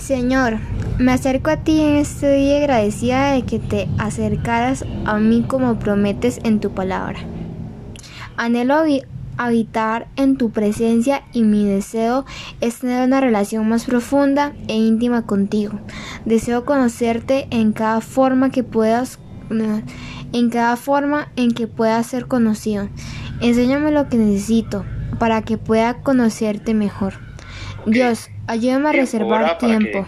Señor, me acerco a ti en este día agradecida de que te acercaras a mí como prometes en tu palabra. Anhelo habitar en tu presencia y mi deseo es tener una relación más profunda e íntima contigo. Deseo conocerte en cada forma que puedas en cada forma en que pueda ser conocido. Enséñame lo que necesito para que pueda conocerte mejor. Dios, ayúdame a reservar tiempo.